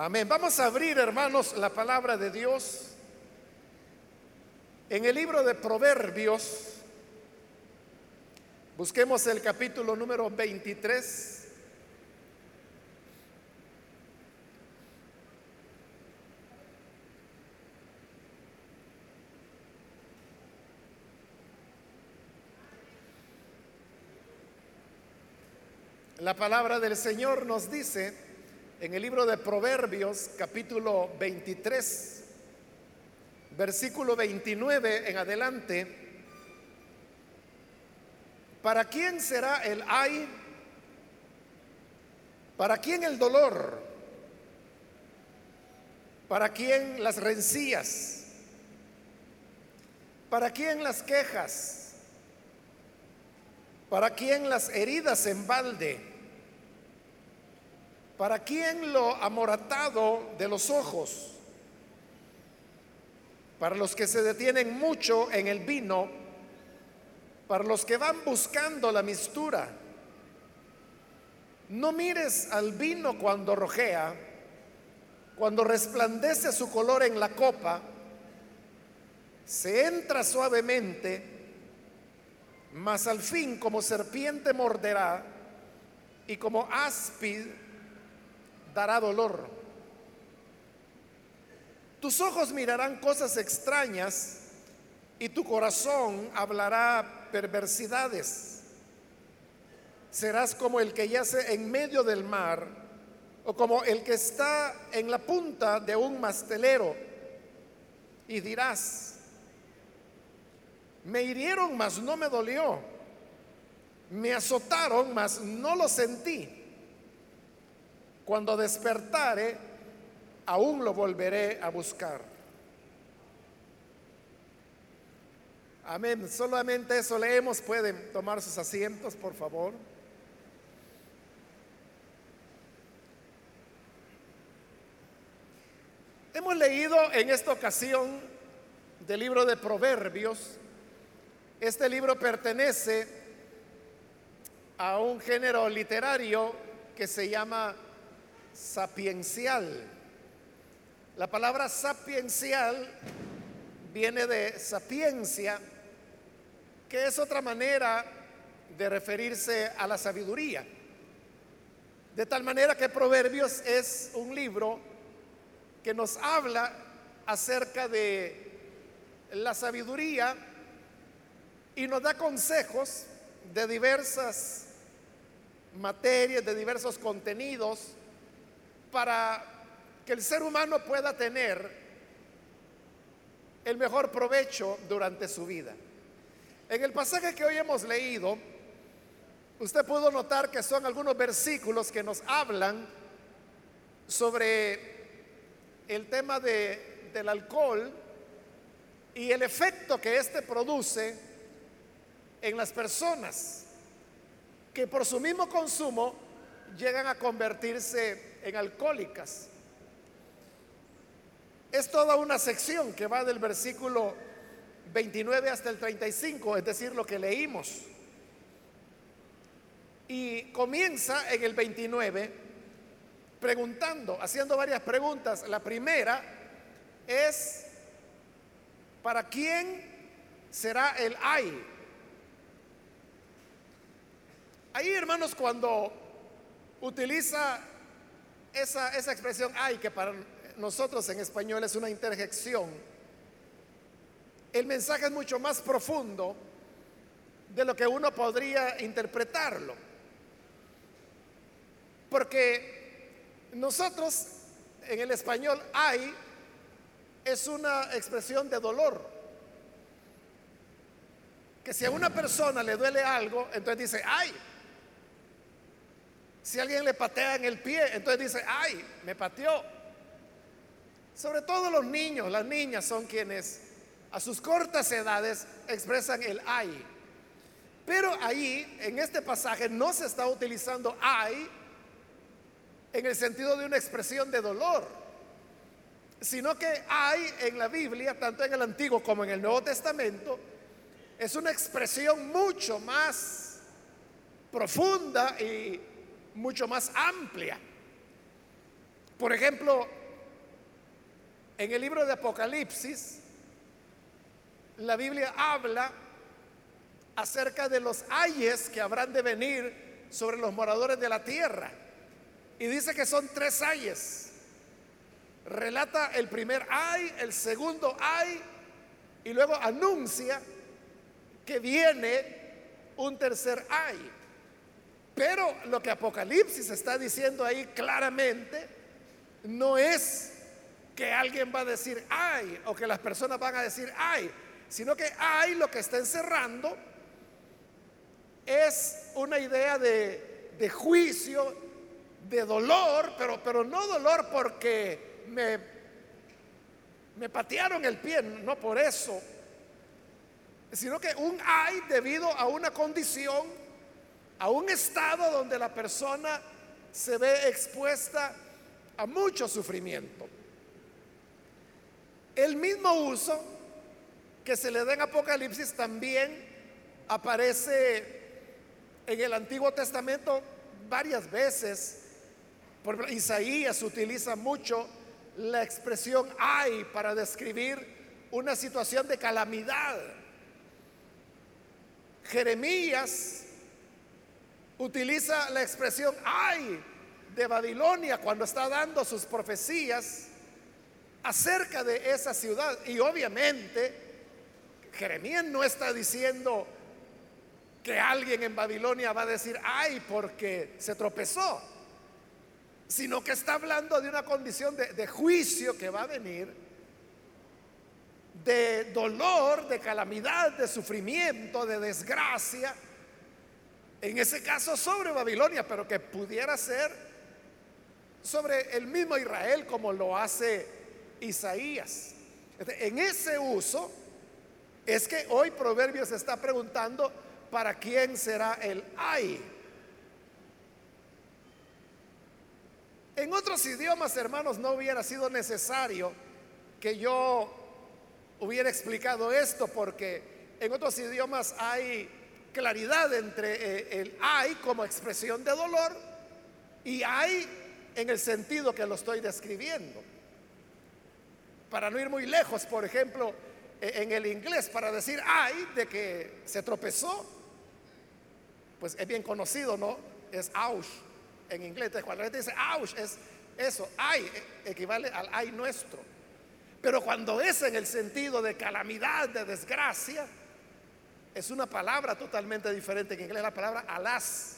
Amén. Vamos a abrir, hermanos, la palabra de Dios en el libro de Proverbios. Busquemos el capítulo número 23. La palabra del Señor nos dice en el libro de Proverbios capítulo 23, versículo 29 en adelante, ¿para quién será el ay? ¿Para quién el dolor? ¿Para quién las rencillas? ¿Para quién las quejas? ¿Para quién las heridas en balde? ¿Para quién lo amoratado de los ojos? Para los que se detienen mucho en el vino, para los que van buscando la mistura. No mires al vino cuando rojea, cuando resplandece su color en la copa, se entra suavemente, mas al fin como serpiente morderá y como áspid dará dolor. Tus ojos mirarán cosas extrañas y tu corazón hablará perversidades. Serás como el que yace en medio del mar o como el que está en la punta de un mastelero y dirás, me hirieron, mas no me dolió. Me azotaron, mas no lo sentí. Cuando despertare, aún lo volveré a buscar. Amén. Solamente eso leemos. Pueden tomar sus asientos, por favor. Hemos leído en esta ocasión del libro de Proverbios. Este libro pertenece a un género literario que se llama sapiencial. La palabra sapiencial viene de sapiencia, que es otra manera de referirse a la sabiduría. De tal manera que Proverbios es un libro que nos habla acerca de la sabiduría y nos da consejos de diversas materias, de diversos contenidos para que el ser humano pueda tener el mejor provecho durante su vida. En el pasaje que hoy hemos leído, usted pudo notar que son algunos versículos que nos hablan sobre el tema de, del alcohol y el efecto que éste produce en las personas que por su mismo consumo llegan a convertirse en alcohólicas. Es toda una sección que va del versículo 29 hasta el 35, es decir, lo que leímos. Y comienza en el 29 preguntando, haciendo varias preguntas. La primera es, ¿para quién será el ay? Ahí, hermanos, cuando utiliza esa, expresión hay, que para nosotros en español es una interjección, el mensaje es mucho más profundo de lo que uno podría interpretarlo. Porque nosotros en el español hay es una expresión de dolor. Que si a una persona le duele algo, entonces dice, ay, si alguien le patea en el pie, entonces dice, ay, me pateó. Sobre todo los niños, las niñas son quienes a sus cortas edades expresan el ay. Pero ahí, en este pasaje, no se está utilizando ay en el sentido de una expresión de dolor, sino que hay en la Biblia, tanto en el Antiguo como en el Nuevo Testamento, es una expresión mucho más profunda y mucho más amplia. Por ejemplo, en el libro de Apocalipsis, la Biblia habla acerca de los ayes que habrán de venir sobre los moradores de la tierra. Y dice que son tres ayes. Relata el primer ay, el segundo ay, y luego anuncia que viene un tercer ay. Pero lo que Apocalipsis está diciendo ahí claramente no es que alguien va a decir ay o que las personas van a decir ay, sino que ay lo que está encerrando es una idea de, juicio, de dolor, pero, pero no dolor porque me, me patearon el pie, no por eso, sino que un ay debido a una condición, a un estado donde la persona se ve expuesta a mucho sufrimiento. El mismo uso que se le da en Apocalipsis también aparece en el Antiguo Testamento varias veces. Por Isaías utiliza mucho la expresión ay para describir una situación de calamidad. Jeremías utiliza la expresión ay de Babilonia cuando está dando sus profecías acerca de esa ciudad. Y obviamente Jeremías no está diciendo que alguien en Babilonia va a decir, ay, porque se tropezó, sino que está hablando de una condición de, de juicio que va a venir, de dolor, de calamidad, de sufrimiento, de desgracia, en ese caso sobre Babilonia, pero que pudiera ser sobre el mismo Israel como lo hace Isaías. En ese uso es que hoy Proverbios está preguntando, ¿para quién será el ay? En otros idiomas, hermanos, no hubiera sido necesario que yo hubiera explicado esto porque en otros idiomas hay claridad entre eh, el ay como expresión de dolor y hay en el sentido que lo estoy describiendo. Para no ir muy lejos, por ejemplo, e, en el inglés, para decir ay de que se tropezó, pues es bien conocido, ¿no? Es ouch en inglés. Cuando la gente dice ouch, es eso, ay, e, equivale al ay nuestro. Pero cuando es en el sentido de calamidad, de desgracia, es una palabra totalmente diferente en inglés, la palabra alas,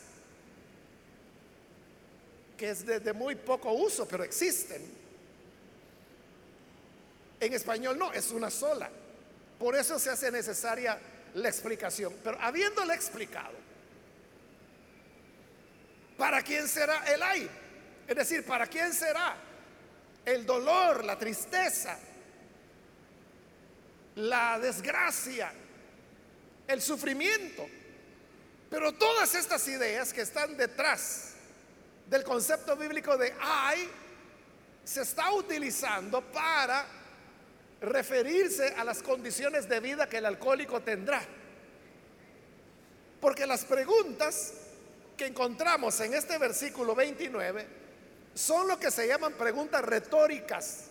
que es de, muy poco uso, pero existen. En español no, es una sola. Por eso se hace necesaria la explicación. Pero habiéndole explicado, ¿Para quién será el ay? Es decir, ¿para quién será el dolor, la tristeza, la desgracia, el sufrimiento? Pero todas estas ideas que están detrás del concepto bíblico de ay se está utilizando para referirse a las condiciones de vida que el alcohólico tendrá. Porque las preguntas que encontramos en este versículo 29 son lo que se llaman preguntas retóricas.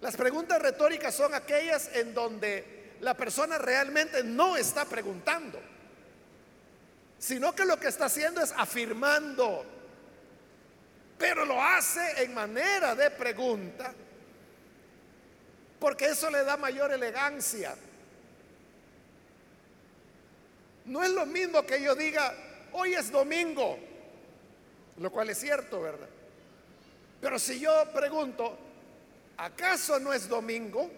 Las preguntas retóricas son aquellas en donde la persona realmente no está preguntando, sino que lo que está haciendo es afirmando, pero lo hace en manera de pregunta, porque eso le da mayor elegancia. No es lo mismo que yo diga, hoy es domingo, lo cual es cierto, ¿verdad? Pero si yo pregunto, ¿acaso no es domingo?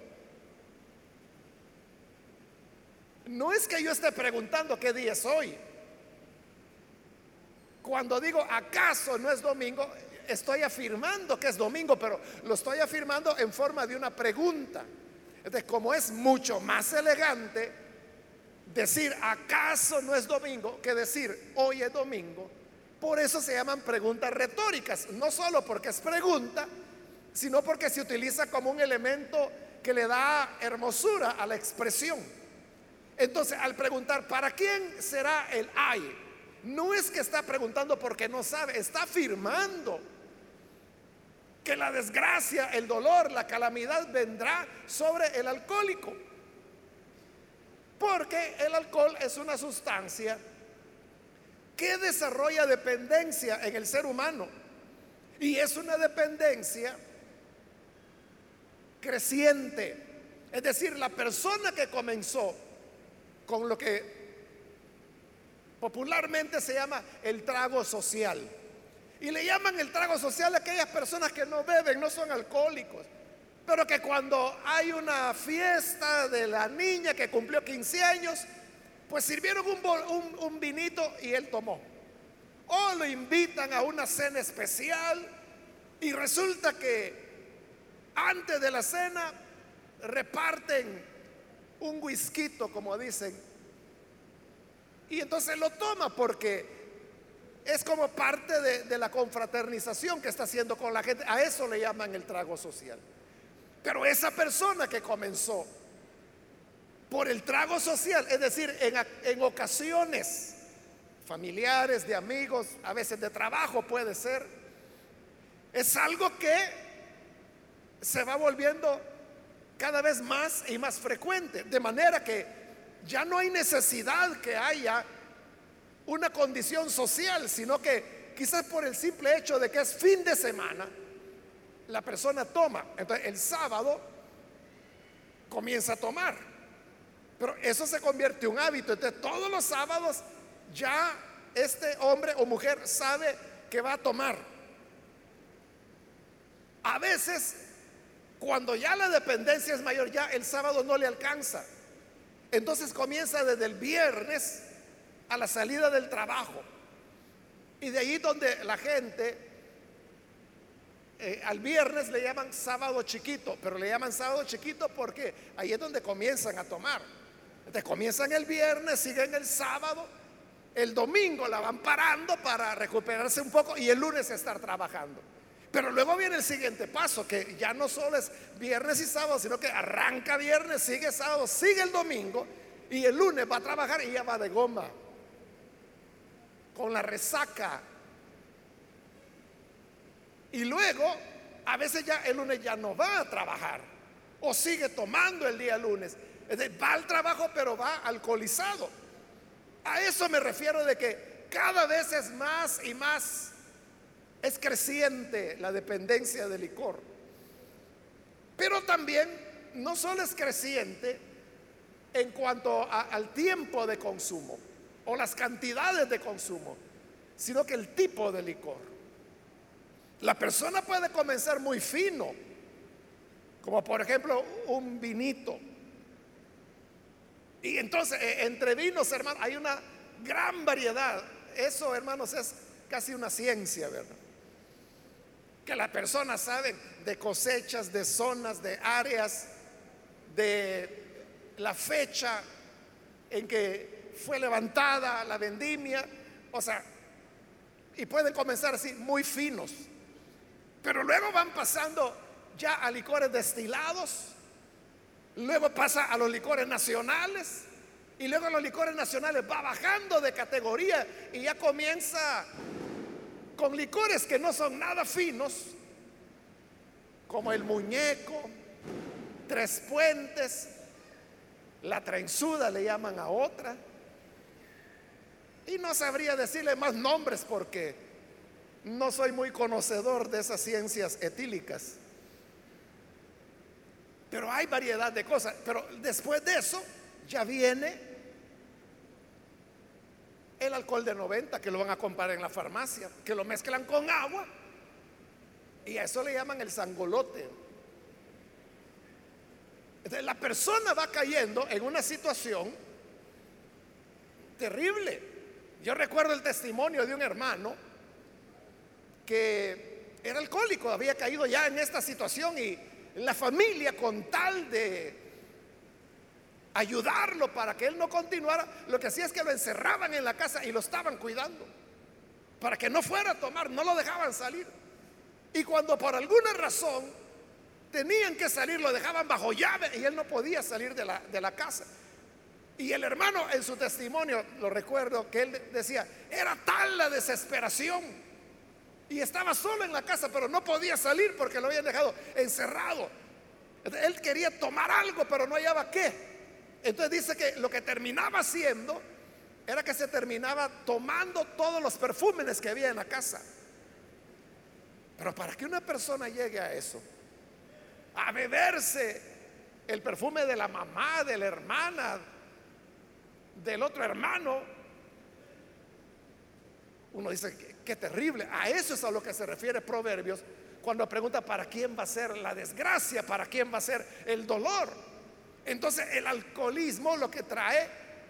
No es que yo esté preguntando qué día es hoy. Cuando digo, ¿acaso no es domingo? Estoy afirmando que es domingo, pero lo estoy afirmando en forma de una pregunta. Entonces, como es mucho más elegante decir, ¿acaso no es domingo? que decir, hoy es domingo. Por eso se llaman preguntas retóricas, no solo porque es pregunta, sino porque se utiliza como un elemento que le da hermosura a la expresión. Entonces, al preguntar, ¿para quién será el ay? No es que está preguntando porque no sabe, está afirmando que la desgracia, el dolor, la calamidad vendrá sobre el alcohólico. Porque el alcohol es una sustancia que desarrolla dependencia en el ser humano. Y es una dependencia creciente. Es decir, la persona que comenzó con lo que popularmente se llama el trago social. Y le llaman el trago social a aquellas personas que no beben, no son alcohólicos. Pero que cuando hay una fiesta de la niña que cumplió 15 años, pues sirvieron un, vinito y él tomó. O lo invitan a una cena especial y resulta que antes de la cena reparten un whisky, como dicen, y entonces lo toma porque es como parte de, de, la confraternización que está haciendo con la gente. A eso le llaman el trago social. Pero esa persona que comenzó por el trago social, es decir, en, en ocasiones familiares, de amigos, a veces de trabajo puede ser, es algo que se va volviendo cada vez más y más frecuente. De manera que ya no hay necesidad que haya una condición social, sino que quizás por el simple hecho de que es fin de semana, la persona toma. Entonces el sábado comienza a tomar. Pero eso se convierte en un hábito. Entonces todos los sábados ya este hombre o mujer sabe que va a tomar. A veces, cuando ya la dependencia es mayor, ya el sábado no le alcanza. Entonces comienza desde el viernes a la salida del trabajo. Y de ahí donde la gente eh, al viernes le llaman sábado chiquito, pero le llaman sábado chiquito porque ahí es donde comienzan a tomar. Entonces comienzan el viernes, siguen el sábado, el domingo la van parando para recuperarse un poco y el lunes estar trabajando. Pero luego viene el siguiente paso, que ya no solo es viernes y sábado, sino que arranca viernes, sigue sábado, sigue el domingo y el lunes va a trabajar y ya va de goma, con la resaca. Y luego, a veces ya el lunes ya no va a trabajar o sigue tomando el día lunes. Es decir, va al trabajo pero va alcoholizado. A eso me refiero de que cada vez es más y más es creciente la dependencia del licor. Pero también no solo es creciente en cuanto al tiempo de consumo o las cantidades de consumo, sino que el tipo de licor. La persona puede comenzar muy fino, como por ejemplo un vinito. Y entonces, e, entre vinos, hermanos, hay una gran variedad. Eso, hermanos, es casi una ciencia, ¿verdad? Que las personas saben de cosechas, de zonas, de áreas, de la fecha en que fue levantada la vendimia, o sea, y pueden comenzar así muy finos, pero luego van pasando ya a licores destilados, luego pasa a los licores nacionales, y luego los licores nacionales va bajando de categoría y ya comienza con licores que no son nada finos, como el muñeco, tres puentes, la trenzuda le llaman a otra. Y no sabría decirle más nombres porque no soy muy conocedor de esas ciencias etílicas. Pero hay variedad de cosas. Pero después de eso ya viene el alcohol de 90 que lo van a comprar en la farmacia, que lo mezclan con agua y a eso le llaman el sangolote. Entonces la persona va cayendo en una situación terrible. Yo recuerdo el testimonio de un hermano que era alcohólico, había caído ya en esta situación y la familia con tal de ayudarlo para que él no continuara, lo que hacía es que lo encerraban en la casa y lo estaban cuidando, para que no fuera a tomar, no lo dejaban salir. Y cuando por alguna razón tenían que salir, lo dejaban bajo llave y él no podía salir de la, de la casa. Y el hermano en su testimonio, lo recuerdo, que él decía, era tal la desesperación. Y estaba solo en la casa, pero no podía salir porque lo habían dejado encerrado. Él quería tomar algo, pero no hallaba qué. Entonces dice que lo que terminaba haciendo era que se terminaba tomando todos los perfumes que había en la casa. Pero para que una persona llegue a eso, a beberse el perfume de la mamá, de la hermana, del otro hermano, uno dice, Qué terrible. A eso es a lo que se refiere Proverbios cuando pregunta para quién va a ser la desgracia, para quién va a ser el dolor. Entonces el alcoholismo lo que trae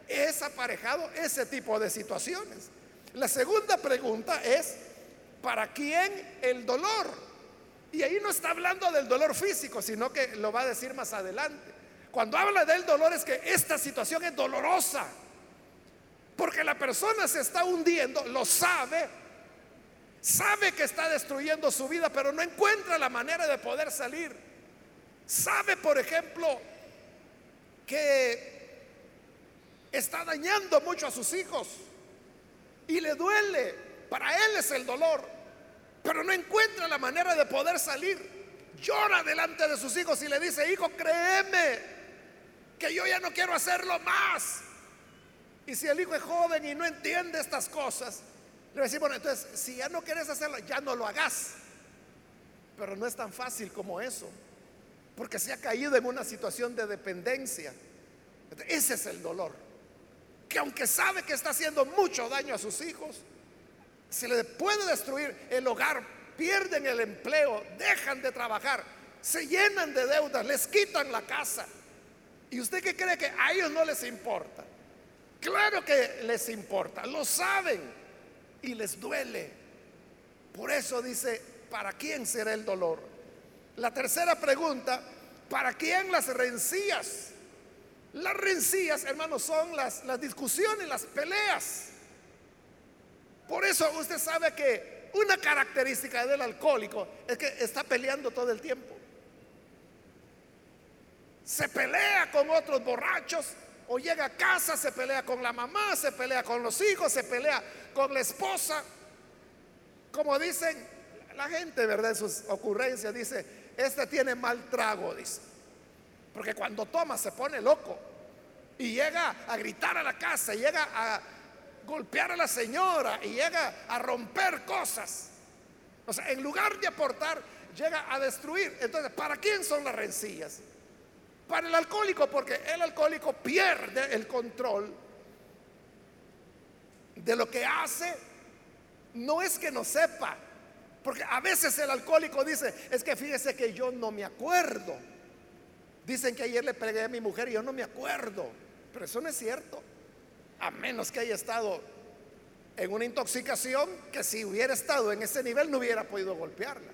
es aparejado ese tipo de situaciones. La segunda pregunta es, ¿para quién el dolor? Y ahí no está hablando del dolor físico, sino que lo va a decir más adelante. Cuando habla del dolor es que esta situación es dolorosa, porque la persona se está hundiendo, lo sabe, Sabe que está destruyendo su vida, pero no encuentra la manera de poder salir. Sabe, por ejemplo, que está dañando mucho a sus hijos y le duele. Para él es el dolor, pero no encuentra la manera de poder salir. Llora delante de sus hijos y le dice, hijo, créeme que yo ya no quiero hacerlo más. Y si el hijo es joven y no entiende estas cosas, le decir, bueno, entonces, si ya no quieres hacerlo, ya no lo hagas. Pero no es tan fácil como eso, porque se ha caído en una situación de dependencia. Ese es el dolor. Que aunque sabe que está haciendo mucho daño a sus hijos, se le puede destruir el hogar, pierden el empleo, dejan de trabajar, se llenan de deudas, les quitan la casa. ¿Y usted qué cree que a ellos no les importa? Claro que les importa, lo saben y les duele. Por eso dice, ¿para quién será el dolor? La tercera pregunta, ¿para quién las rencillas? Las rencillas, hermanos, son las, las discusiones, las peleas. Por eso usted sabe que una característica del alcohólico es que está peleando todo el tiempo. Se pelea con otros borrachos, o llega a casa, se pelea con la mamá, se pelea con los hijos, se pelea con la esposa. Como dicen la gente, ¿verdad? En sus ocurrencias dice, este tiene mal trago, dice. Porque cuando toma se pone loco y llega a gritar a la casa, y llega a golpear a la señora y llega a romper cosas. O sea, en lugar de aportar, llega a destruir. Entonces, ¿para quién son las rencillas? para el alcohólico, porque el alcohólico pierde el control de lo que hace. No es que no sepa, porque a veces el alcohólico dice, es que fíjese que yo no me acuerdo. Dicen que ayer le pegué a mi mujer y yo no me acuerdo, pero eso no es cierto. A menos que haya estado en una intoxicación que si hubiera estado en ese nivel no hubiera podido golpearla.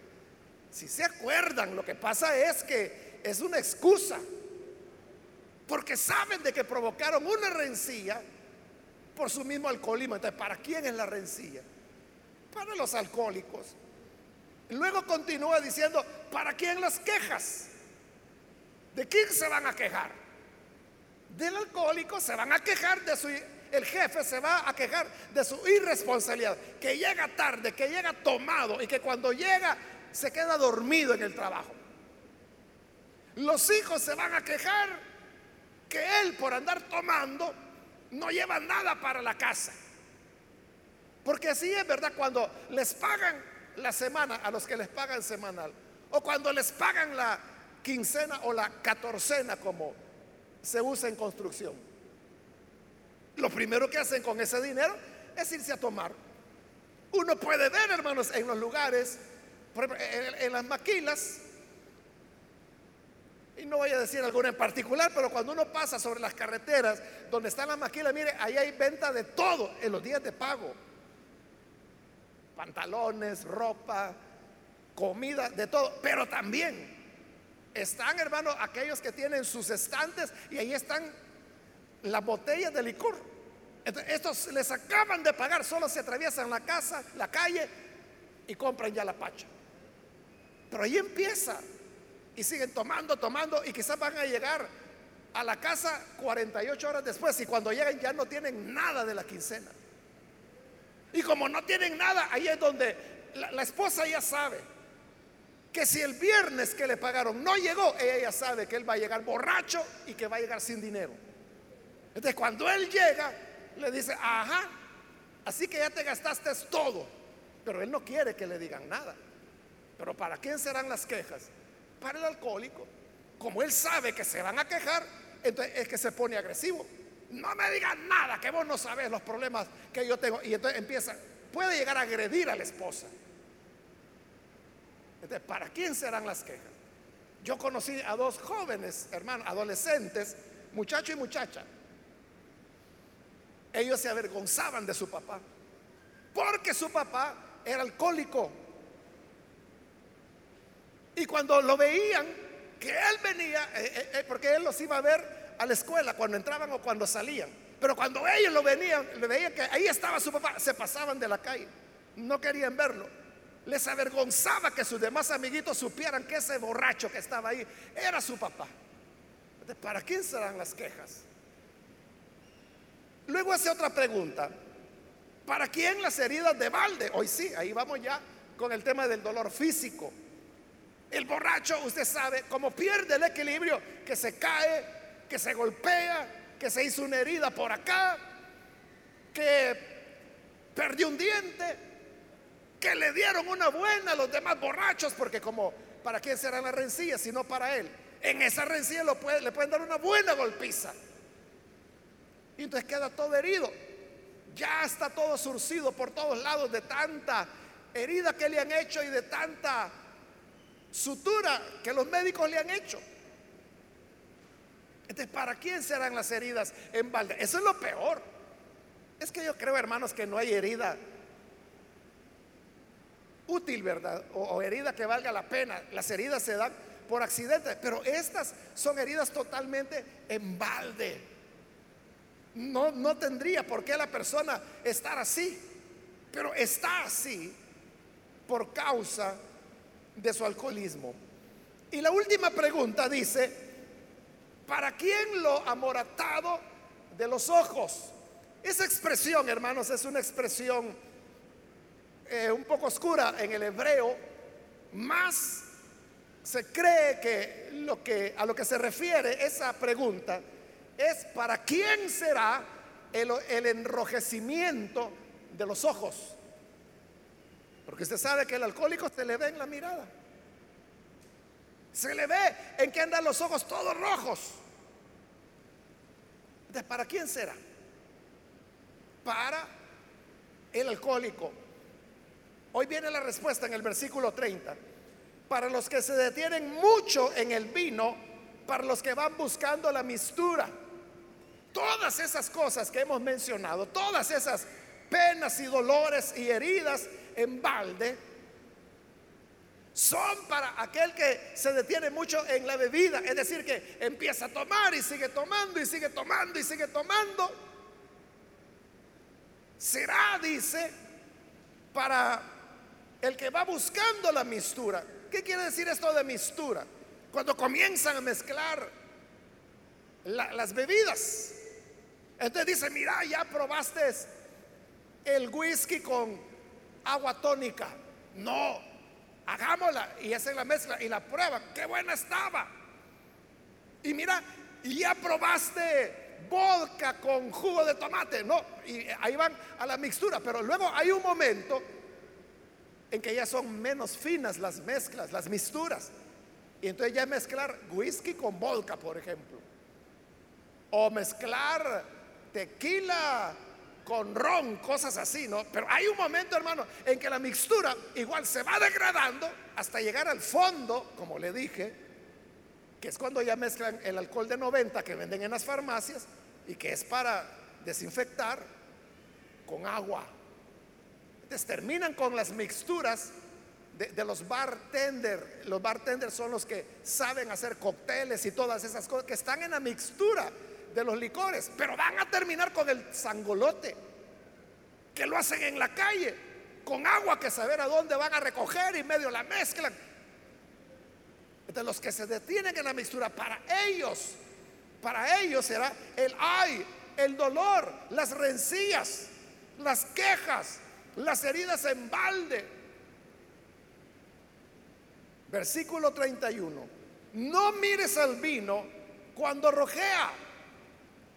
Si se acuerdan, lo que pasa es que es una excusa porque saben de que provocaron una rencilla por su mismo alcoholismo. Entonces, ¿para quién es la rencilla? Para los alcohólicos. Luego continúa diciendo, ¿para quién las quejas? ¿De quién se van a quejar? Del alcohólico se van a quejar de su el jefe se va a quejar de su irresponsabilidad, que llega tarde, que llega tomado y que cuando llega se queda dormido en el trabajo. Los hijos se van a quejar que él por andar tomando no lleva nada para la casa. Porque así es verdad, cuando les pagan la semana a los que les pagan semanal, o cuando les pagan la quincena o la catorcena como se usa en construcción, lo primero que hacen con ese dinero es irse a tomar. Uno puede ver, hermanos, en los lugares, por ejemplo, en, las maquilas, y no voy a decir alguna en particular, pero cuando uno pasa sobre las carreteras donde están las maquilas, mire, ahí hay venta de todo en los días de pago. Pantalones, ropa, comida, de todo. Pero también están, hermano, aquellos que tienen sus estantes y ahí están las botellas de licor. estos les acaban de pagar, solo se atraviesan la casa, la calle y compran ya la pacha. Pero ahí empieza y siguen tomando, tomando y quizás van a llegar a la casa 48 horas después y cuando lleguen ya no tienen nada de la quincena. Y como no tienen nada, ahí es donde la, esposa ya sabe que si el viernes que le pagaron no llegó, ella ya sabe que él va a llegar borracho y que va a llegar sin dinero. Entonces cuando él llega, le dice, ajá, así que ya te gastaste todo. Pero él no quiere que le digan nada. Pero ¿para quién serán las quejas? Para el alcohólico. Como él sabe que se van a quejar, entonces es que se pone agresivo. No me digan nada, que vos no sabes los problemas que yo tengo. Y entonces empieza, puede llegar a agredir a la esposa. Entonces, ¿para quién serán las quejas? Yo conocí a dos jóvenes, hermanos, adolescentes, muchacho y muchacha. Ellos se avergonzaban de su papá, porque su papá era alcohólico. Y cuando lo veían, que él venía, eh, eh, eh, porque él los iba a ver a la escuela cuando entraban o cuando salían. Pero cuando ellos lo venían, le veían que ahí estaba su papá, se pasaban de la calle, no querían verlo. Les avergonzaba que sus demás amiguitos supieran que ese borracho que estaba ahí era su papá. ¿Para quién serán las quejas? Luego hace otra pregunta. ¿Para quién las heridas de balde? Hoy sí, ahí vamos ya con el tema del dolor físico. El borracho, usted sabe, como pierde el equilibrio, que se cae, que se golpea, que se hizo una herida por acá, que perdió un diente, que le dieron una buena a los demás borrachos, porque como, ¿para quién será la rencilla si no para él? En esa rencilla lo puede, le pueden dar una buena golpiza. Y entonces queda todo herido. Ya está todo surcido por todos lados de tanta herida que le han hecho y de tanta sutura que los médicos le han hecho. Entonces, ¿para quién serán las heridas en balde? Eso es lo peor. Es que yo creo, hermanos, que no hay herida útil, ¿verdad? O, herida que valga la pena. Las heridas se dan por accidente, pero estas son heridas totalmente en balde. No, no tendría por qué la persona estar así, pero está así por causa de su alcoholismo. Y la última pregunta dice, ¿para quién lo amoratado de los ojos? Esa expresión, hermanos, es una expresión eh, un poco oscura en el hebreo, más se cree que, a lo que se refiere esa pregunta es para quién será el, el enrojecimiento de los ojos. Porque usted sabe que el alcohólico se le ve en la mirada. Se le ve en que andan los ojos todos rojos. Entonces, ¿para quién será? Para el alcohólico. Hoy viene la respuesta en el versículo 30. Para los que se detienen mucho en el vino, para los que van buscando la mistura. Todas esas cosas que hemos mencionado, todas esas penas y dolores y heridas en balde son para aquel que se detiene mucho en la bebida, es decir, que empieza a tomar y sigue tomando y sigue tomando y sigue tomando. Será, dice, para el que va buscando la mistura. ¿Qué quiere decir esto de mistura? Cuando comienzan a mezclar las bebidas. Entonces dice, mira, ya probaste el whisky con agua tónica. No, hagámosla y hacen la mezcla y la prueba Qué buena estaba. Y mira, y ya probaste vodka con jugo de tomate. No, y ahí van a la mixtura. Pero luego hay un momento en que ya son menos finas las mezclas, las mixturas. Y entonces ya mezclar whisky con vodka, por ejemplo. O mezclar tequila con ron, cosas así, ¿no? Pero hay un momento, hermano, en que la mixtura igual se va degradando hasta llegar al fondo, como le dije, que es cuando ya mezclan el alcohol de 90 que venden en las farmacias y que es para desinfectar con agua terminan con las mixturas de, los bartenders. Los bartenders son los que saben hacer cócteles y todas esas cosas que están en la mixtura de los licores, pero van a terminar con el sangolote, que lo hacen en la calle, con agua que saber a dónde van a recoger y medio la mezclan. De los que se detienen en la mixtura, para ellos, para ellos será el ay, el dolor, las rencillas, las quejas, las heridas en balde, Versículo 31. No mires al vino cuando rojea,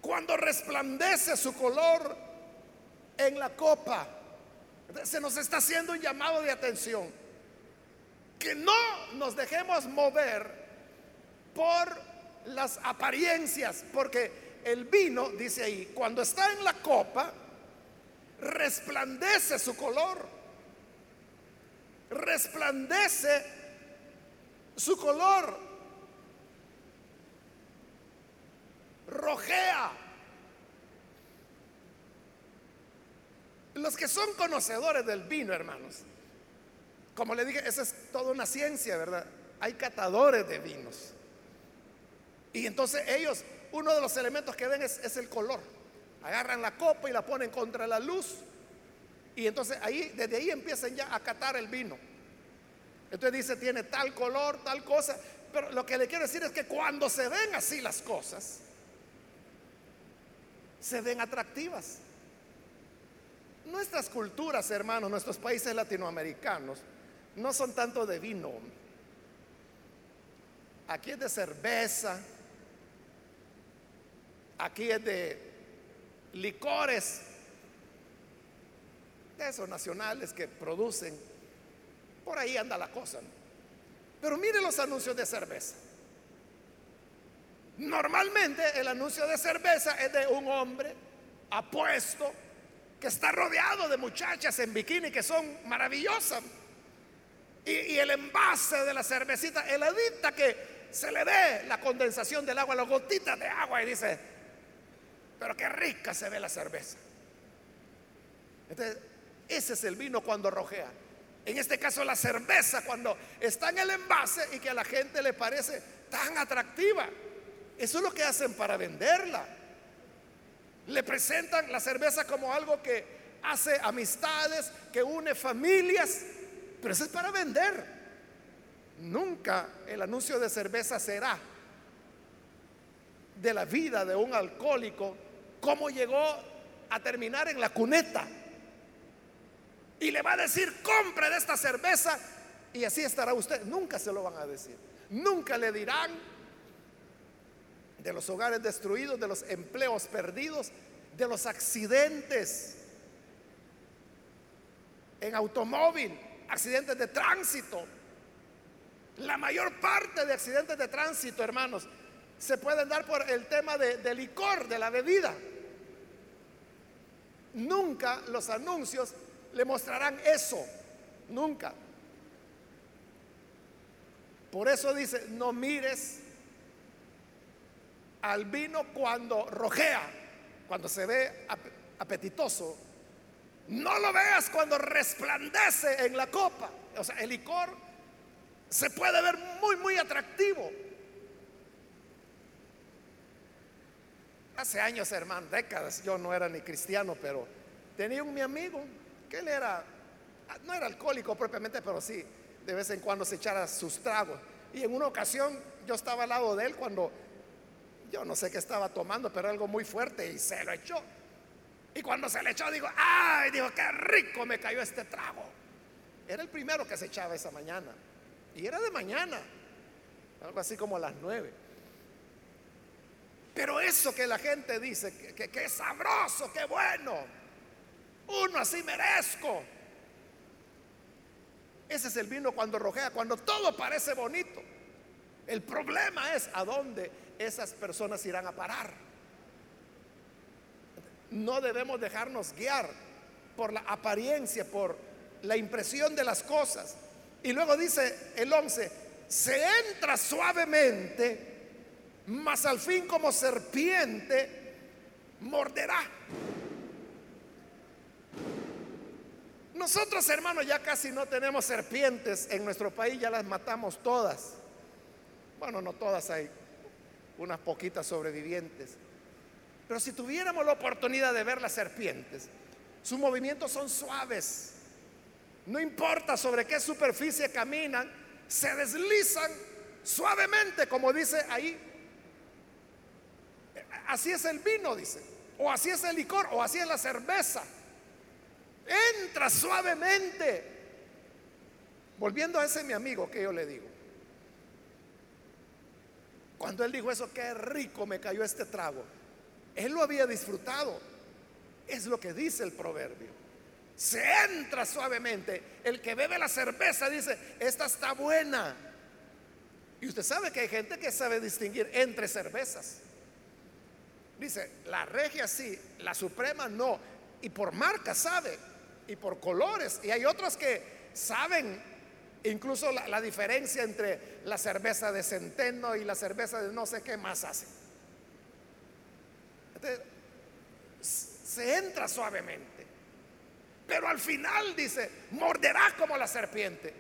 cuando resplandece su color en la copa. Se nos está haciendo un llamado de atención. Que no nos dejemos mover por las apariencias, porque el vino, dice ahí, cuando está en la copa, resplandece su color, resplandece su color, rojea. Los que son conocedores del vino, hermanos, como le dije, esa es toda una ciencia, ¿verdad? Hay catadores de vinos. Y entonces ellos, uno de los elementos que ven es, el color. Agarran la copa y la ponen contra la luz. Y entonces ahí, desde ahí empiezan ya a catar el vino. Entonces dice, tiene tal color, tal cosa. Pero lo que le quiero decir es que cuando se ven así las cosas, se ven atractivas. Nuestras culturas, hermanos, nuestros países latinoamericanos, no son tanto de vino. Aquí es de cerveza, Aquí es de licores, de esos nacionales que producen. Por ahí anda la cosa. Pero mire los anuncios de cerveza. Normalmente el anuncio de cerveza es de un hombre apuesto que está rodeado de muchachas en bikini que son maravillosas. Y, el envase de la cervecita, el adicta que se le ve la condensación del agua, las gotitas de agua y dice, pero qué rica se ve la cerveza. Entonces, ese es el vino cuando rojea. En este caso, la cerveza cuando está en el envase y que a la gente le parece tan atractiva. Eso es lo que hacen para venderla. Le presentan la cerveza como algo que hace amistades, que une familias, pero eso es para vender. Nunca el anuncio de cerveza será de la vida de un alcohólico cómo llegó a terminar en la cuneta. Y le va a decir, compre de esta cerveza y así estará usted. Nunca se lo van a decir. Nunca le dirán de los hogares destruidos, de los empleos perdidos, de los accidentes en automóvil, accidentes de tránsito. La mayor parte de accidentes de tránsito, hermanos, se pueden dar por el tema de, licor, de la bebida. Nunca los anuncios le mostrarán eso, nunca. Por eso dice, no mires al vino cuando rojea, cuando se ve apetitoso. No lo veas cuando resplandece en la copa. O sea, el licor se puede ver muy, muy atractivo. Hace años, hermano, décadas, yo no era ni cristiano, pero tenía un mi amigo que él era, no era alcohólico propiamente, pero sí, de vez en cuando se echara sus tragos. Y en una ocasión yo estaba al lado de él cuando yo no sé qué estaba tomando, pero algo muy fuerte y se lo echó. Y cuando se le echó, digo, ay, digo, qué rico me cayó este trago. Era el primero que se echaba esa mañana. Y era de mañana, algo así como a las nueve. Pero eso que la gente dice, que, es sabroso, que bueno, uno así merezco. Ese es el vino cuando rojea, cuando todo parece bonito. El problema es a dónde esas personas irán a parar. No debemos dejarnos guiar por la apariencia, por la impresión de las cosas. Y luego dice el 11, se entra suavemente mas al fin como serpiente morderá. Nosotros, hermanos, ya casi no tenemos serpientes en nuestro país, ya las matamos todas. Bueno, no todas, hay unas poquitas sobrevivientes. Pero si tuviéramos la oportunidad de ver las serpientes, sus movimientos son suaves. No importa sobre qué superficie caminan, se deslizan suavemente, como dice ahí así es el vino, dice, o así es el licor, o así es la cerveza. Entra suavemente. Volviendo a ese mi amigo que yo le digo, Cuando él dijo eso, qué rico me cayó este trago. Él lo había disfrutado. Es lo que dice el proverbio. Se entra suavemente. El que bebe la cerveza dice, esta está buena. Y usted sabe que hay gente que sabe distinguir entre cervezas. Dice, la regia sí, la suprema no. Y por marca sabe, y por colores. Y hay otros que saben incluso la, diferencia entre la cerveza de centeno y la cerveza de no sé qué más hace. se entra suavemente. Pero al final dice, morderá como la serpiente.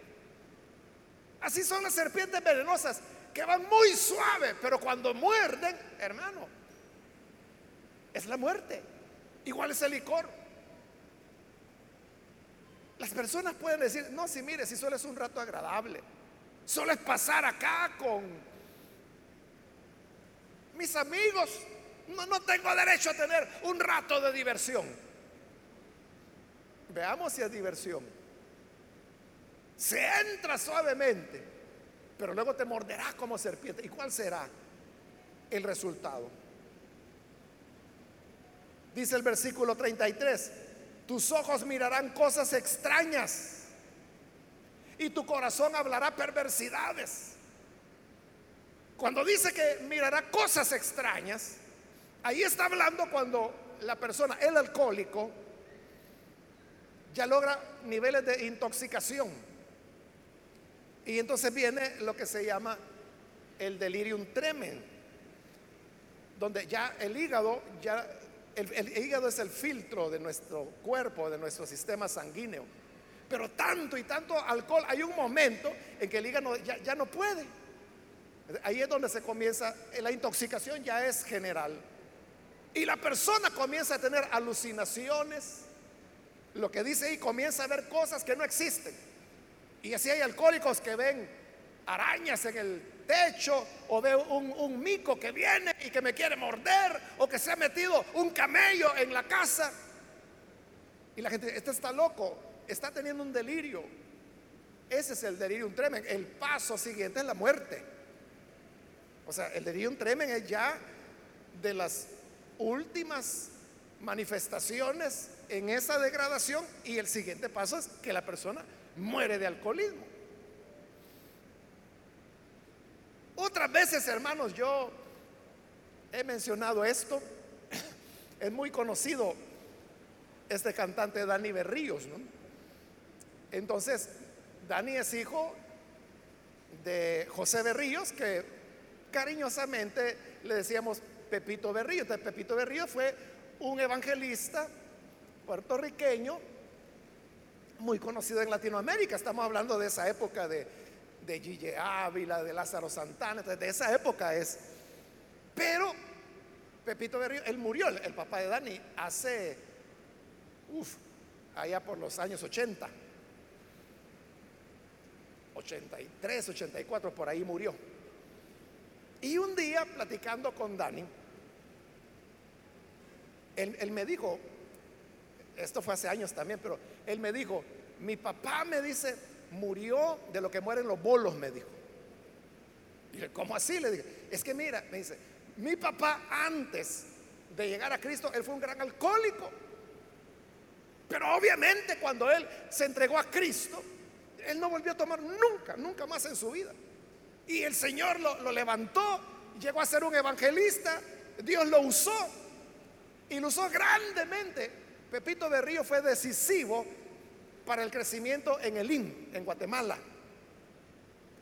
Así son las serpientes venenosas, que van muy suave, pero cuando muerden, hermano, es la muerte. Igual es el licor. Las personas pueden decir, no, si mire, si solo es un rato agradable, solo es pasar acá con mis amigos, no, no tengo derecho a tener un rato de diversión. Veamos si es diversión. Se entra suavemente, pero luego te morderá como serpiente. ¿Y cuál será el resultado? Dice el versículo 33, tus ojos mirarán cosas extrañas y tu corazón hablará perversidades. Cuando dice que mirará cosas extrañas, ahí está hablando cuando la persona, el alcohólico, ya logra niveles de intoxicación. Y entonces viene lo que se llama el delirium tremen, donde ya el hígado ya el, hígado es el filtro de nuestro cuerpo, de nuestro sistema sanguíneo. Pero tanto y tanto alcohol, hay un momento en que el hígado ya, ya no puede. Ahí es donde se comienza, la intoxicación ya es general. Y la persona comienza a tener alucinaciones, lo que dice ahí, comienza a ver cosas que no existen. Y así hay alcohólicos que ven arañas en el techo o veo un, mico que viene y que me quiere morder o que se ha metido un camello en la casa. Y la gente, este está loco, está teniendo un delirio. Ese es el delirium tremen. El paso siguiente es la muerte. O sea, el delirium tremen es ya de las últimas manifestaciones en esa degradación y el siguiente paso es que la persona muere de alcoholismo. Otras veces, hermanos, yo he mencionado esto. Es muy conocido este cantante Dani Berríos. Entonces, Dani es hijo de José Berríos, que cariñosamente le decíamos Pepito Berríos. Entonces, Pepito Berríos fue un evangelista puertorriqueño muy conocido en Latinoamérica. Estamos hablando de esa época de de Gille Ávila, de Lázaro Santana, de esa época es. Pero Pepito Berrío, él murió, el, papá de Dani, hace, uff, allá por los años 80. 83, 84, por ahí murió. Y un día, platicando con Dani, él, me dijo, esto fue hace años también, pero él me dijo, mi papá me dice, murió de lo que mueren los bolos, me dijo. Dije, ¿cómo así? Le dije, es que mira, me dice, mi papá antes de llegar a Cristo, él fue un gran alcohólico. Pero obviamente cuando él se entregó a Cristo, él no volvió a tomar nunca, nunca más en su vida. Y el Señor lo, lo levantó, llegó a ser un evangelista, Dios lo usó y lo usó grandemente. Pepito de Río fue decisivo para el crecimiento en el IN, en Guatemala.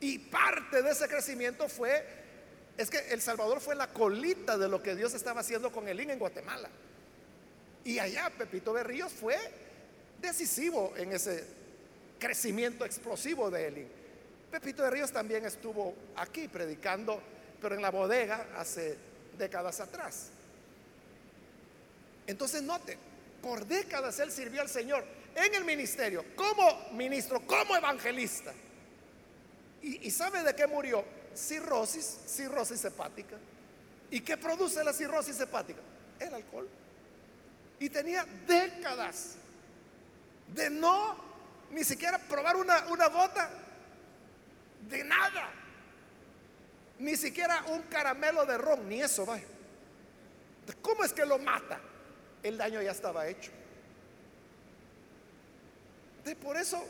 Y parte de ese crecimiento fue, es que El Salvador fue la colita de lo que Dios estaba haciendo con el IN en Guatemala. Y allá Pepito Berríos fue decisivo en ese crecimiento explosivo de IN Pepito Berríos también estuvo aquí predicando, pero en la bodega hace décadas atrás. Entonces note, por décadas él sirvió al Señor en el ministerio, como ministro, como evangelista. ¿Y, sabe de qué murió? Cirrosis, cirrosis hepática. ¿Y qué produce la cirrosis hepática? El alcohol. Y tenía décadas de no ni siquiera probar una, una gota de nada. Ni siquiera un caramelo de ron, ni eso va. ¿Cómo es que lo mata? El daño ya estaba hecho. De por eso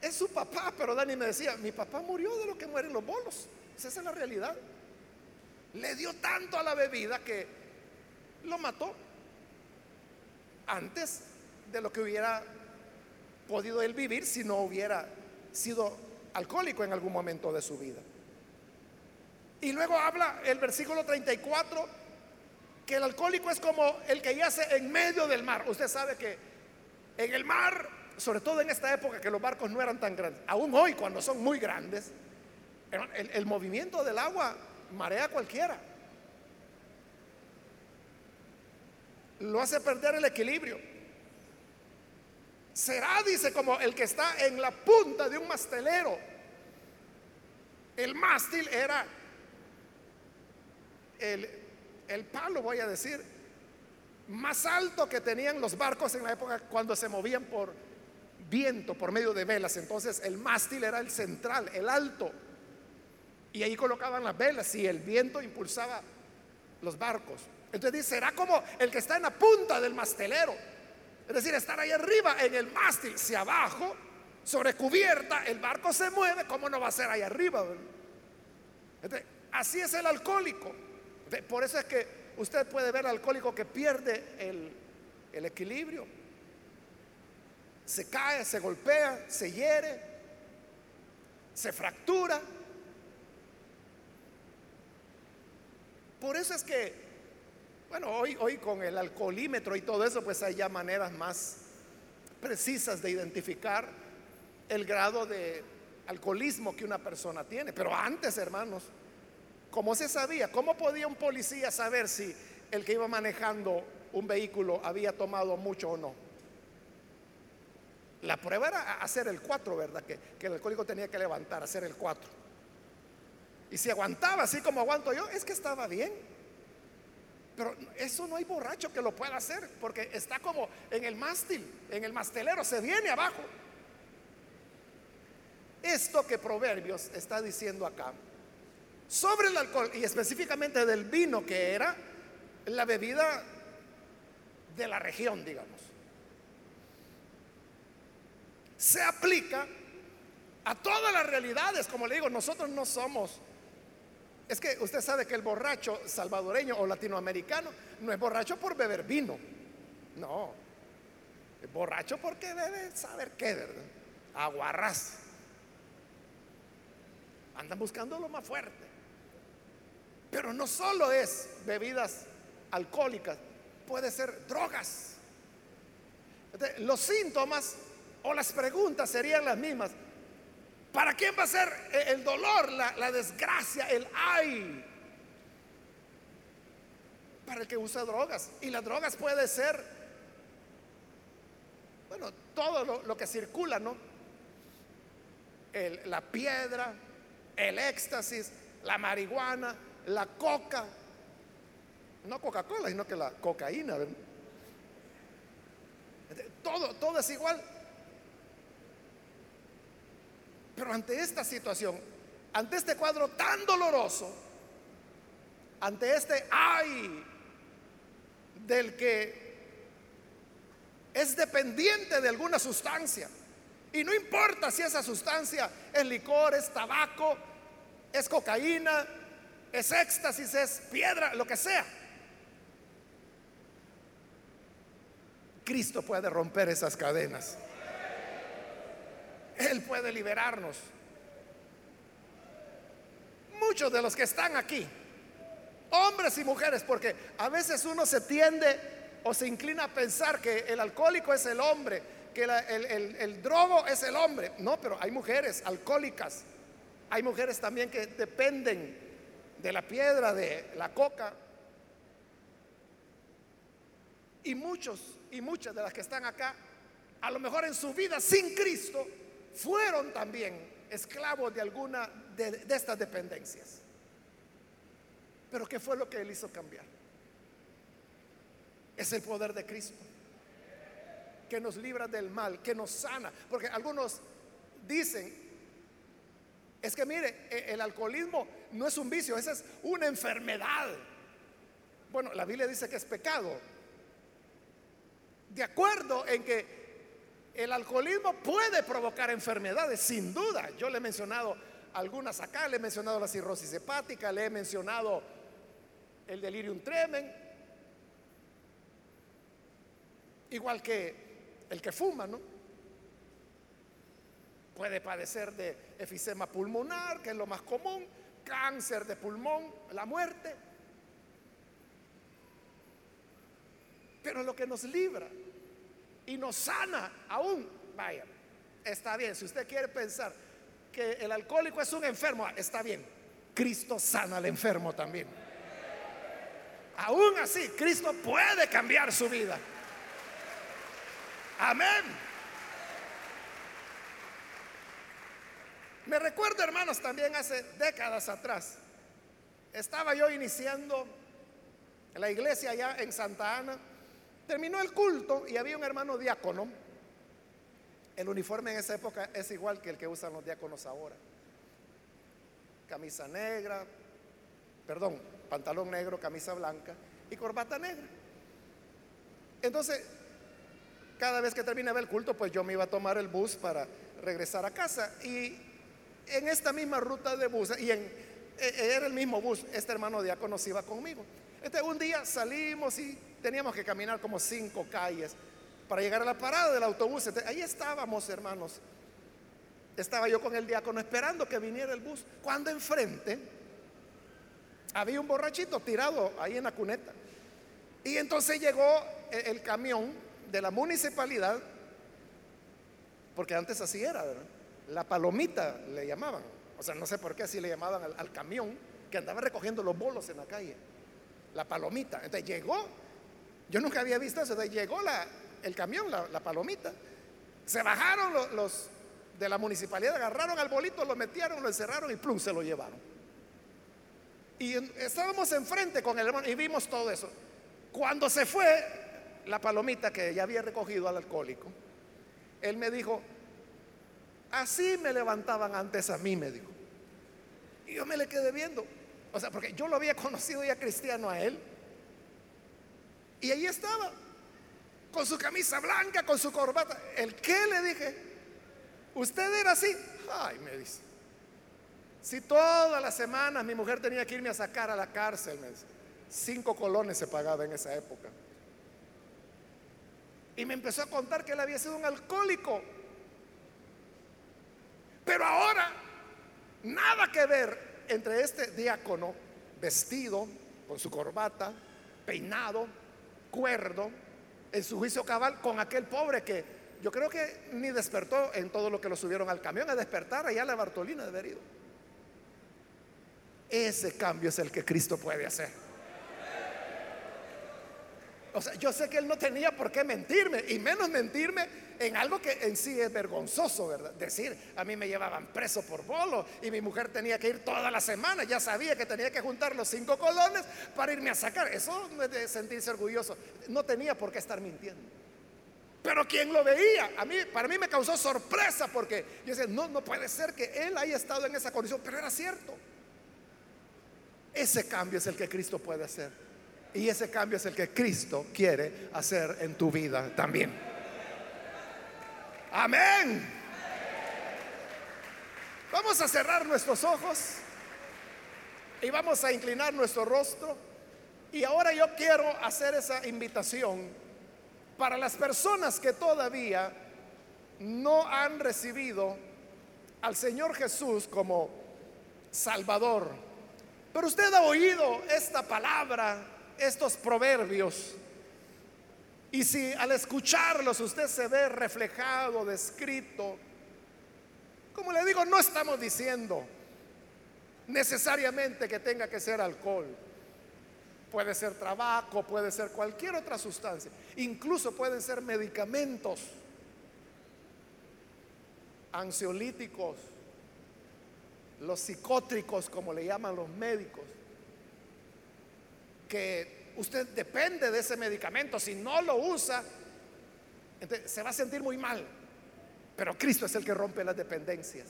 es su papá, pero Dani me decía, mi papá murió de lo que mueren los bolos. Esa es la realidad. Le dio tanto a la bebida que lo mató antes de lo que hubiera podido él vivir si no hubiera sido alcohólico en algún momento de su vida. Y luego habla el versículo 34 que el alcohólico es como el que yace en medio del mar. Usted sabe que en el mar, sobre todo en esta época que los barcos no eran tan grandes, aún hoy cuando son muy grandes, el, movimiento del agua marea cualquiera. Lo hace perder el equilibrio. Será, dice, como el que está en la punta de un mastelero. El mástil era el, el palo, voy a decir, más alto que tenían los barcos en la época cuando se movían por viento, por medio de velas. Entonces el mástil era el central, el alto. Y ahí colocaban las velas y el viento impulsaba los barcos. Entonces dice, será como el que está en la punta del mastelero. Es decir, estar ahí arriba en el mástil, si abajo, sobre cubierta, el barco se mueve, ¿cómo no va a ser ahí arriba? así es el alcohólico. Por eso es que usted puede ver al alcohólico que pierde el, el equilibrio. Se cae, se golpea, se hiere, se fractura. Por eso es que bueno, hoy, hoy con el alcoholímetro y todo eso, pues hay ya maneras más precisas de identificar el grado de alcoholismo que una persona tiene. Pero antes, hermanos, ¿cómo se sabía? ¿Cómo podía un policía saber si el que iba manejando un vehículo había tomado mucho o no? La prueba era hacer el 4, ¿verdad? Que, el alcohólico tenía que levantar, hacer el 4. Y si aguantaba así como aguanto yo, es que estaba bien. Pero eso no hay borracho que lo pueda hacer, porque está como en el mástil, en el mastelero, se viene abajo. Esto que Proverbios está diciendo acá, sobre el alcohol y específicamente del vino que era la bebida de la región, digamos, se aplica a todas las realidades. Como le digo, nosotros no somos es que usted sabe que el borracho salvadoreño o latinoamericano no es borracho por beber vino. No. Es borracho porque debe saber qué, ¿verdad? Aguarrás. Andan buscando lo más fuerte. Pero no solo es bebidas alcohólicas, puede ser drogas. Los síntomas o las preguntas serían las mismas. ¿Para quién va a ser el dolor, la, desgracia, el ay? Para el que usa drogas. Y las drogas puede ser, bueno, todo lo, que circula, ¿no? la piedra, el éxtasis, la marihuana, la coca. No Coca-Cola, sino que la cocaína. Todo, todo es igual. Pero ante esta situación, ante este cuadro tan doloroso, ante este ay del que es dependiente de alguna sustancia, y no importa si esa sustancia es licor, es tabaco, es cocaína, es éxtasis, es piedra, lo que sea. Cristo puede romper esas cadenas. Él puede liberarnos. Muchos de los que están aquí, hombres y mujeres, porque a veces uno se tiende o se inclina a pensar que el alcohólico es el hombre, que el, drogo es el hombre. No, pero hay mujeres alcohólicas, hay mujeres también que dependen de la piedra, de la coca. Y muchos y muchas de las que están acá, a lo mejor en su vida sin Cristo, fueron también esclavos de alguna de, estas dependencias. Pero ¿qué fue lo que él hizo cambiar? Es el poder de Cristo, que nos libra del mal, que nos sana. Porque algunos dicen, Es que mire, e, el alcoholismo no es un vicio, esa es una enfermedad. Bueno, la Biblia dice que es pecado. De acuerdo en que el alcoholismo puede provocar enfermedades, sin duda. Yo le he mencionado algunas acá, le he mencionado la cirrosis hepática, le he mencionado el delirium tremen, igual que el que fuma, ¿no? Puede padecer de efisema pulmonar, que es lo más común, cáncer de pulmón, la muerte. Pero lo que nos libra y nos sana aún, vaya, está bien, si usted quiere pensar que el alcohólico es un enfermo, está bien, Cristo sana al enfermo también. Aún así, Cristo puede cambiar su vida. Amén. Me recuerdo, hermanos, también hace décadas atrás, estaba yo iniciando la iglesia allá en Santa Ana Terminó el culto y había un hermano diácono. El uniforme en esa época es igual que el que usan los diáconos ahora. Camisa negra, perdón, pantalón negro, camisa blanca y corbata negra. Entonces, cada vez que terminaba el culto, pues yo me iba a tomar el bus para regresar a casa. Y en esta misma ruta de bus, y en, e, e, era el mismo bus, este hermano diácono se iba conmigo. Este, un día salimos y teníamos que caminar como cinco calles para llegar a la parada del autobús. ahí estábamos, hermanos. Estaba yo con el diácono esperando que viniera el bus. Cuando enfrente había un borrachito tirado ahí en la cuneta. Y entonces llegó el, camión de la municipalidad, porque antes así era, La palomita le llamaban. O sea, no sé por qué así le llamaban al camión que andaba recogiendo los bolos en la calle. La palomita. Entonces llegó yo nunca había visto eso. llegó la, el camión, la, palomita. Se bajaron los, de la municipalidad, agarraron al bolito, lo metieron, lo encerraron y plum, se lo llevaron. Y estábamos enfrente con el hermano y vimos todo eso. Cuando se fue la palomita que ya había recogido al alcohólico, él me dijo, así me levantaban antes a mí, me dijo. Y yo me le quedé viendo. O sea, porque yo lo había conocido ya cristiano a él. Y ahí estaba, con su camisa blanca, con su corbata. ¿El qué le dije? ¿Usted era así? Ay, me dice. Si todas las semanas mi mujer tenía que irme a sacar a la cárcel, me dice. Cinco colones se pagaba en esa época. Y me empezó a contar que él había sido un alcohólico. Pero ahora, nada que ver entre este diácono vestido, con su corbata, peinado, acuerdo en su juicio cabal con aquel pobre que yo creo que ni despertó en todo lo que lo subieron al camión a despertar allá la Bartolina de haber Ese cambio es el que Cristo puede hacer. O sea, yo sé que él no tenía por qué mentirme, y menos mentirme en algo que en sí es vergonzoso, ¿verdad? Decir, a mí me llevaban preso por bolo y mi mujer tenía que ir toda la semana, ya sabía que tenía que juntar los cinco colones para irme a sacar. Eso no es de sentirse orgulloso, no tenía por qué estar mintiendo. Pero quien lo veía, a mí, para mí me causó sorpresa porque yo decía, no, no puede ser que él haya estado en esa condición, pero era cierto. Ese cambio es el que Cristo puede hacer. Y ese cambio es el que Cristo quiere hacer en tu vida también. Amén. Vamos a cerrar nuestros ojos y vamos a inclinar nuestro rostro. Y ahora yo quiero hacer esa invitación para las personas que todavía no han recibido al Señor Jesús como Salvador. Pero usted ha oído esta palabra estos proverbios y si al escucharlos usted se ve reflejado, descrito, como le digo, no estamos diciendo necesariamente que tenga que ser alcohol. Puede ser tabaco, puede ser cualquier otra sustancia. Incluso pueden ser medicamentos ansiolíticos, los psicótricos, como le llaman los médicos que usted depende de ese medicamento, si no lo usa, se va a sentir muy mal. Pero Cristo es el que rompe las dependencias.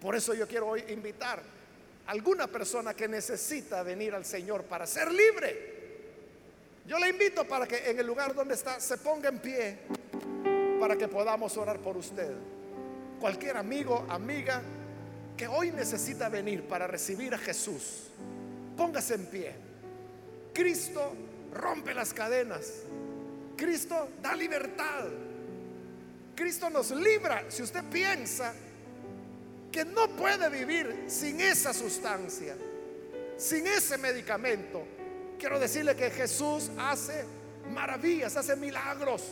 Por eso yo quiero hoy invitar a alguna persona que necesita venir al Señor para ser libre. Yo le invito para que en el lugar donde está se ponga en pie para que podamos orar por usted. Cualquier amigo, amiga que hoy necesita venir para recibir a Jesús, póngase en pie. Cristo rompe las cadenas. Cristo da libertad. Cristo nos libra. Si usted piensa que no puede vivir sin esa sustancia, sin ese medicamento, quiero decirle que Jesús hace maravillas, hace milagros.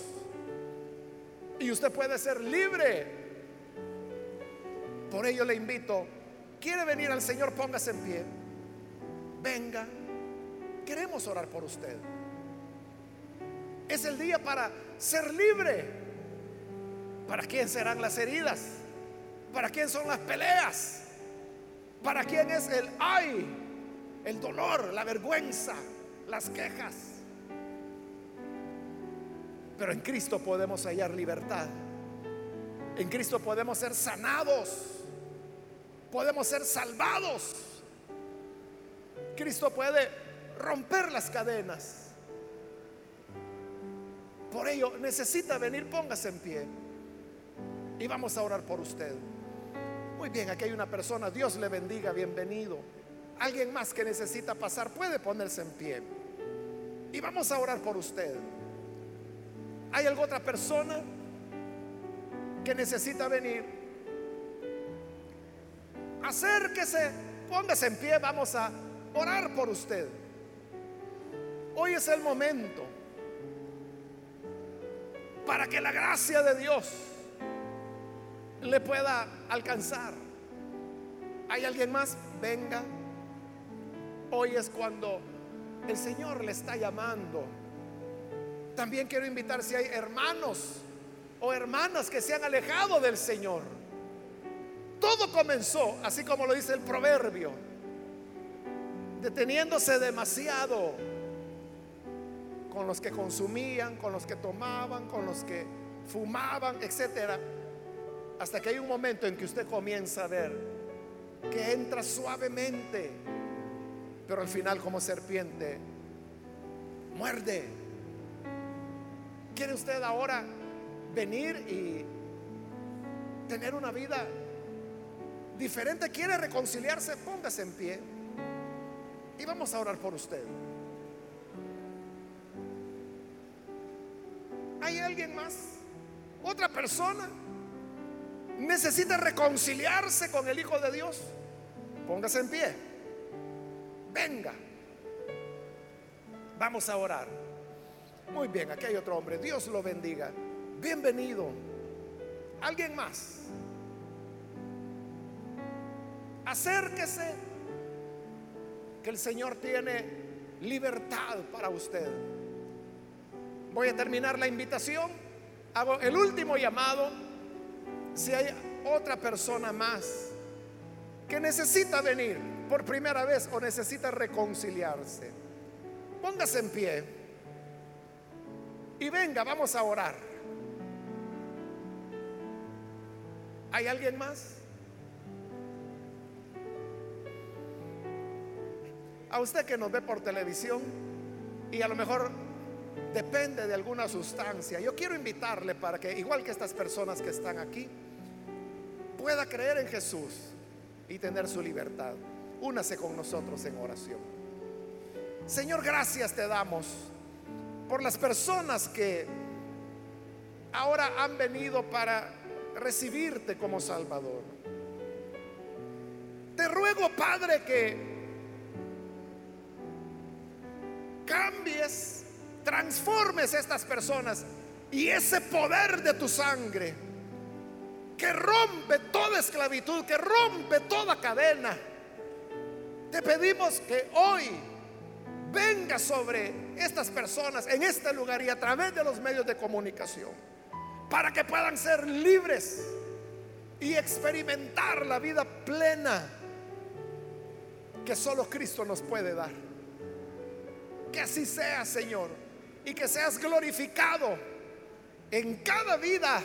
Y usted puede ser libre. Por ello le invito, quiere venir al Señor, póngase en pie. Venga, queremos orar por usted. Es el día para ser libre. ¿Para quién serán las heridas? ¿Para quién son las peleas? ¿Para quién es el ay, el dolor, la vergüenza, las quejas? Pero en Cristo podemos hallar libertad. En Cristo podemos ser sanados. Podemos ser salvados. Cristo puede romper las cadenas. Por ello necesita venir, póngase en pie. Y vamos a orar por usted. Muy bien, aquí hay una persona, Dios le bendiga, bienvenido. Alguien más que necesita pasar puede ponerse en pie. Y vamos a orar por usted. ¿Hay alguna otra persona que necesita venir? Acérquese, póngase en pie, vamos a orar por usted. Hoy es el momento para que la gracia de Dios le pueda alcanzar. ¿Hay alguien más? Venga. Hoy es cuando el Señor le está llamando. También quiero invitar si hay hermanos o hermanas que se han alejado del Señor. Todo comenzó, así como lo dice el proverbio, deteniéndose demasiado con los que consumían, con los que tomaban, con los que fumaban, etcétera, hasta que hay un momento en que usted comienza a ver que entra suavemente, pero al final como serpiente muerde. ¿Quiere usted ahora venir y tener una vida diferente? ¿Quiere reconciliarse? Póngase en pie y vamos a orar por usted. ¿Hay alguien más? ¿Otra persona? ¿Necesita reconciliarse con el Hijo de Dios? Póngase en pie. Venga. Vamos a orar. Muy bien, aquí hay otro hombre. Dios lo bendiga. Bienvenido. ¿Alguien más? Acérquese. Que el Señor tiene libertad para usted. Voy a terminar la invitación. Hago el último llamado. Si hay otra persona más que necesita venir por primera vez o necesita reconciliarse, póngase en pie y venga, vamos a orar. ¿Hay alguien más? A usted que nos ve por televisión y a lo mejor depende de alguna sustancia. Yo quiero invitarle para que, igual que estas personas que están aquí, pueda creer en Jesús y tener su libertad. Únase con nosotros en oración. Señor, gracias te damos por las personas que ahora han venido para recibirte como Salvador. Te ruego, Padre, que cambies transformes estas personas y ese poder de tu sangre que rompe toda esclavitud, que rompe toda cadena. Te pedimos que hoy venga sobre estas personas en este lugar y a través de los medios de comunicación para que puedan ser libres y experimentar la vida plena que solo Cristo nos puede dar. Que así sea, Señor y que seas glorificado en cada vida,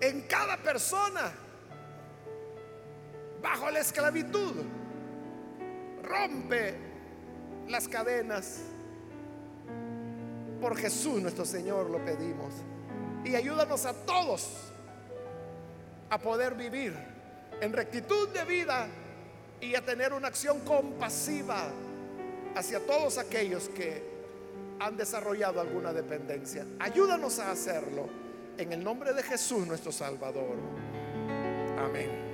en cada persona bajo la esclavitud. Rompe las cadenas. Por Jesús nuestro Señor lo pedimos. Y ayúdanos a todos a poder vivir en rectitud de vida y a tener una acción compasiva hacia todos aquellos que han desarrollado alguna dependencia. Ayúdanos a hacerlo en el nombre de Jesús nuestro Salvador. Amén.